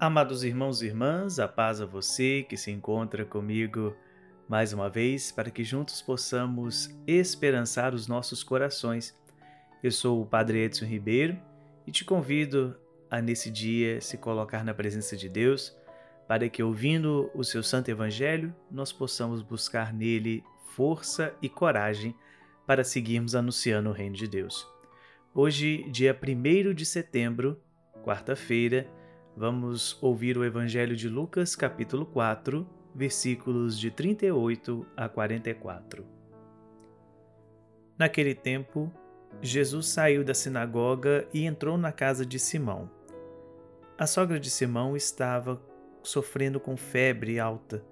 Amados irmãos e irmãs, a paz a você que se encontra comigo mais uma vez, para que juntos possamos esperançar os nossos corações. Eu sou o Padre Edson Ribeiro e te convido a nesse dia se colocar na presença de Deus, para que ouvindo o seu santo evangelho, nós possamos buscar nele força e coragem para seguirmos anunciando o reino de Deus. Hoje, dia 1 de setembro, quarta-feira, Vamos ouvir o Evangelho de Lucas, capítulo 4, versículos de 38 a 44. Naquele tempo, Jesus saiu da sinagoga e entrou na casa de Simão. A sogra de Simão estava sofrendo com febre alta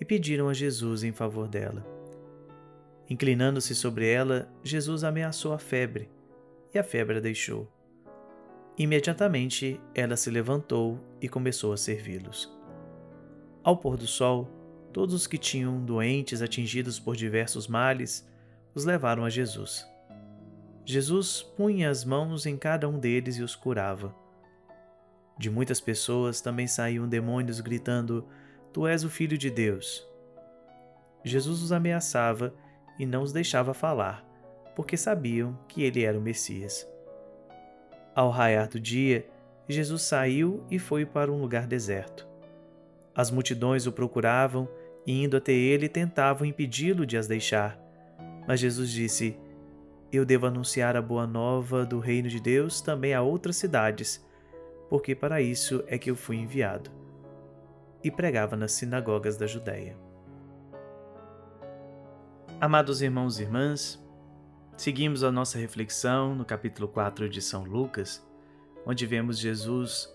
e pediram a Jesus em favor dela. Inclinando-se sobre ela, Jesus ameaçou a febre e a febre a deixou. Imediatamente ela se levantou e começou a servi-los. Ao pôr do sol, todos os que tinham doentes atingidos por diversos males os levaram a Jesus. Jesus punha as mãos em cada um deles e os curava. De muitas pessoas também saíam demônios gritando: Tu és o Filho de Deus. Jesus os ameaçava e não os deixava falar, porque sabiam que ele era o Messias. Ao raiar do dia, Jesus saiu e foi para um lugar deserto. As multidões o procuravam e, indo até ele, tentavam impedi-lo de as deixar. Mas Jesus disse: Eu devo anunciar a boa nova do reino de Deus também a outras cidades, porque para isso é que eu fui enviado. E pregava nas sinagogas da Judéia. Amados irmãos e irmãs, Seguimos a nossa reflexão no capítulo 4 de São Lucas, onde vemos Jesus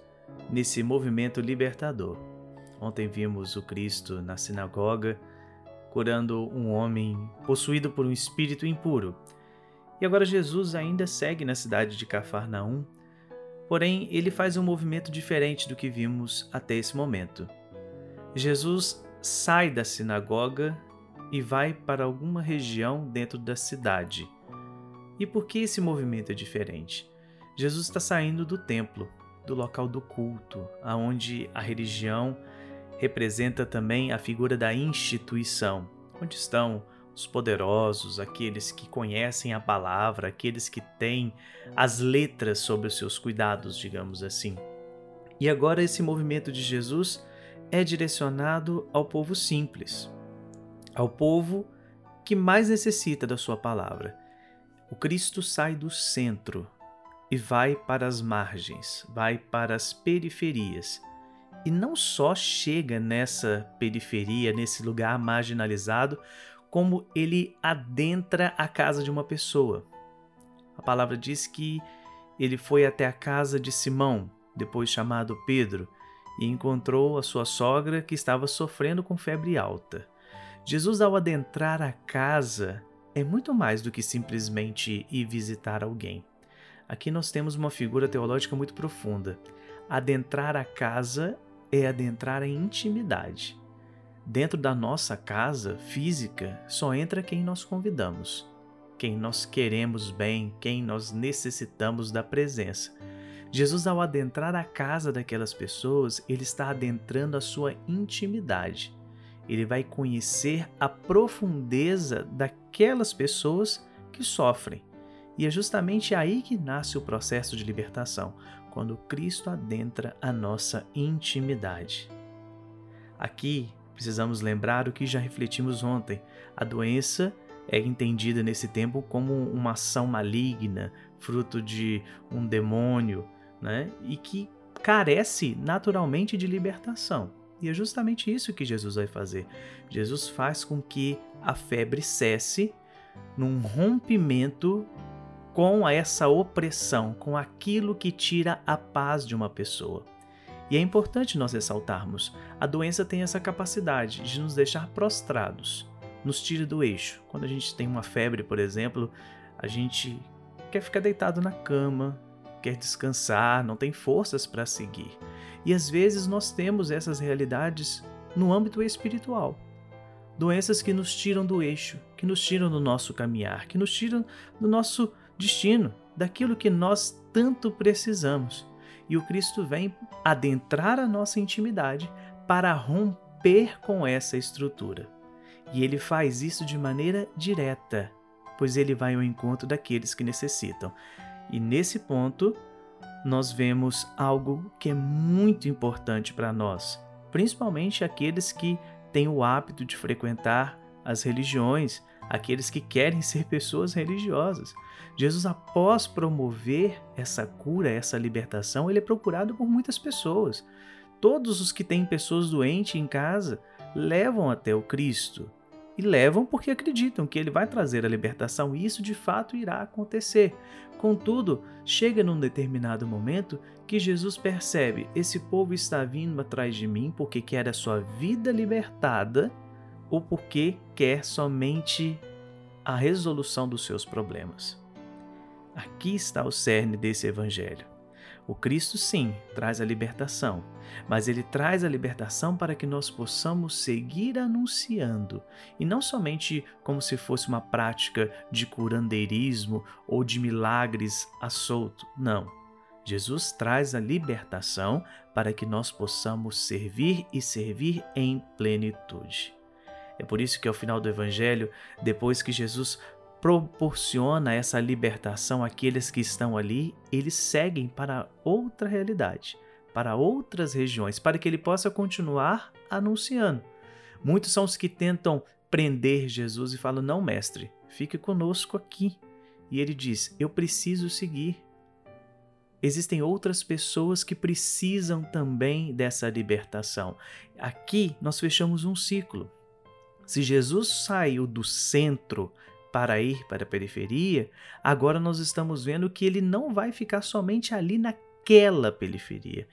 nesse movimento libertador. Ontem vimos o Cristo na sinagoga curando um homem possuído por um espírito impuro. E agora Jesus ainda segue na cidade de Cafarnaum, porém ele faz um movimento diferente do que vimos até esse momento. Jesus sai da sinagoga e vai para alguma região dentro da cidade. E por que esse movimento é diferente? Jesus está saindo do templo, do local do culto, aonde a religião representa também a figura da instituição, onde estão os poderosos, aqueles que conhecem a palavra, aqueles que têm as letras sobre os seus cuidados, digamos assim. E agora esse movimento de Jesus é direcionado ao povo simples, ao povo que mais necessita da sua palavra. O Cristo sai do centro e vai para as margens, vai para as periferias. E não só chega nessa periferia, nesse lugar marginalizado, como ele adentra a casa de uma pessoa. A palavra diz que ele foi até a casa de Simão, depois chamado Pedro, e encontrou a sua sogra que estava sofrendo com febre alta. Jesus, ao adentrar a casa, é muito mais do que simplesmente ir visitar alguém. Aqui nós temos uma figura teológica muito profunda. Adentrar a casa é adentrar em intimidade. Dentro da nossa casa física só entra quem nós convidamos, quem nós queremos bem, quem nós necessitamos da presença. Jesus, ao adentrar a casa daquelas pessoas, ele está adentrando a sua intimidade ele vai conhecer a profundeza daquelas pessoas que sofrem. E é justamente aí que nasce o processo de libertação, quando Cristo adentra a nossa intimidade. Aqui precisamos lembrar o que já refletimos ontem: a doença é entendida nesse tempo como uma ação maligna, fruto de um demônio, né? e que carece naturalmente de libertação. E é justamente isso que Jesus vai fazer. Jesus faz com que a febre cesse num rompimento com essa opressão, com aquilo que tira a paz de uma pessoa. E é importante nós ressaltarmos: a doença tem essa capacidade de nos deixar prostrados, nos tira do eixo. Quando a gente tem uma febre, por exemplo, a gente quer ficar deitado na cama, quer descansar, não tem forças para seguir. E às vezes nós temos essas realidades no âmbito espiritual. Doenças que nos tiram do eixo, que nos tiram do nosso caminhar, que nos tiram do nosso destino, daquilo que nós tanto precisamos. E o Cristo vem adentrar a nossa intimidade para romper com essa estrutura. E ele faz isso de maneira direta, pois ele vai ao encontro daqueles que necessitam. E nesse ponto, nós vemos algo que é muito importante para nós, principalmente aqueles que têm o hábito de frequentar as religiões, aqueles que querem ser pessoas religiosas. Jesus, após promover essa cura, essa libertação, ele é procurado por muitas pessoas. Todos os que têm pessoas doentes em casa levam até o Cristo. E levam porque acreditam que ele vai trazer a libertação, e isso de fato irá acontecer. Contudo, chega num determinado momento que Jesus percebe: esse povo está vindo atrás de mim porque quer a sua vida libertada ou porque quer somente a resolução dos seus problemas. Aqui está o cerne desse evangelho. O Cristo, sim, traz a libertação, mas ele traz a libertação para que nós possamos seguir anunciando, e não somente como se fosse uma prática de curandeirismo ou de milagres a solto. Não. Jesus traz a libertação para que nós possamos servir e servir em plenitude. É por isso que ao final do Evangelho, depois que Jesus proporciona essa libertação àqueles que estão ali, eles seguem para outra realidade, para outras regiões, para que ele possa continuar anunciando. Muitos são os que tentam prender Jesus e falam: Não, mestre, fique conosco aqui. E ele diz: Eu preciso seguir. Existem outras pessoas que precisam também dessa libertação. Aqui nós fechamos um ciclo. Se Jesus saiu do centro para ir para a periferia, agora nós estamos vendo que ele não vai ficar somente ali naquela periferia.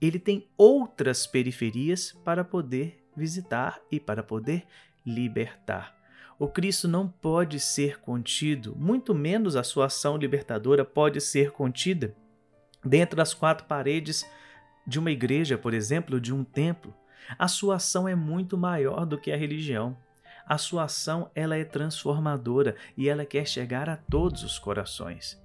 Ele tem outras periferias para poder visitar e para poder libertar. O Cristo não pode ser contido, muito menos a sua ação libertadora pode ser contida dentro das quatro paredes de uma igreja, por exemplo, de um templo. A sua ação é muito maior do que a religião. A sua ação ela é transformadora e ela quer chegar a todos os corações.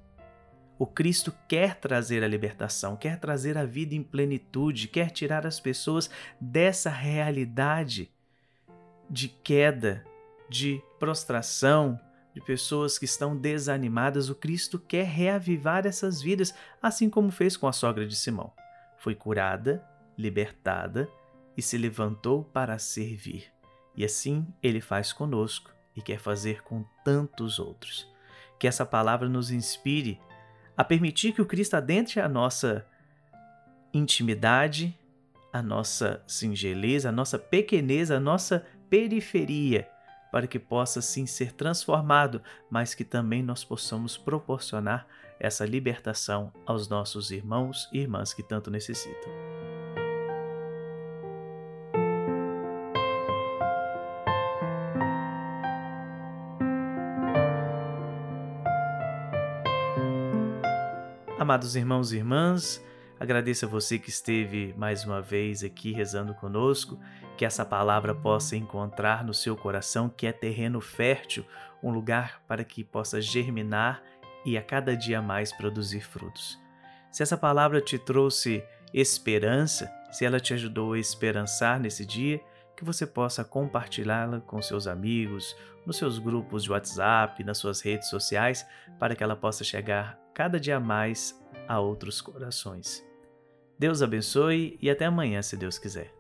O Cristo quer trazer a libertação, quer trazer a vida em plenitude, quer tirar as pessoas dessa realidade de queda, de prostração, de pessoas que estão desanimadas. O Cristo quer reavivar essas vidas, assim como fez com a sogra de Simão. Foi curada, libertada e se levantou para servir. E assim ele faz conosco e quer fazer com tantos outros. Que essa palavra nos inspire a permitir que o Cristo adentre a nossa intimidade, a nossa singeleza, a nossa pequeneza, a nossa periferia, para que possa sim ser transformado, mas que também nós possamos proporcionar essa libertação aos nossos irmãos e irmãs que tanto necessitam. Amados irmãos e irmãs, agradeço a você que esteve mais uma vez aqui rezando conosco, que essa palavra possa encontrar no seu coração, que é terreno fértil, um lugar para que possa germinar e a cada dia mais produzir frutos. Se essa palavra te trouxe esperança, se ela te ajudou a esperançar nesse dia, que você possa compartilhá-la com seus amigos, nos seus grupos de WhatsApp, nas suas redes sociais, para que ela possa chegar cada dia mais a outros corações. Deus abençoe e até amanhã, se Deus quiser.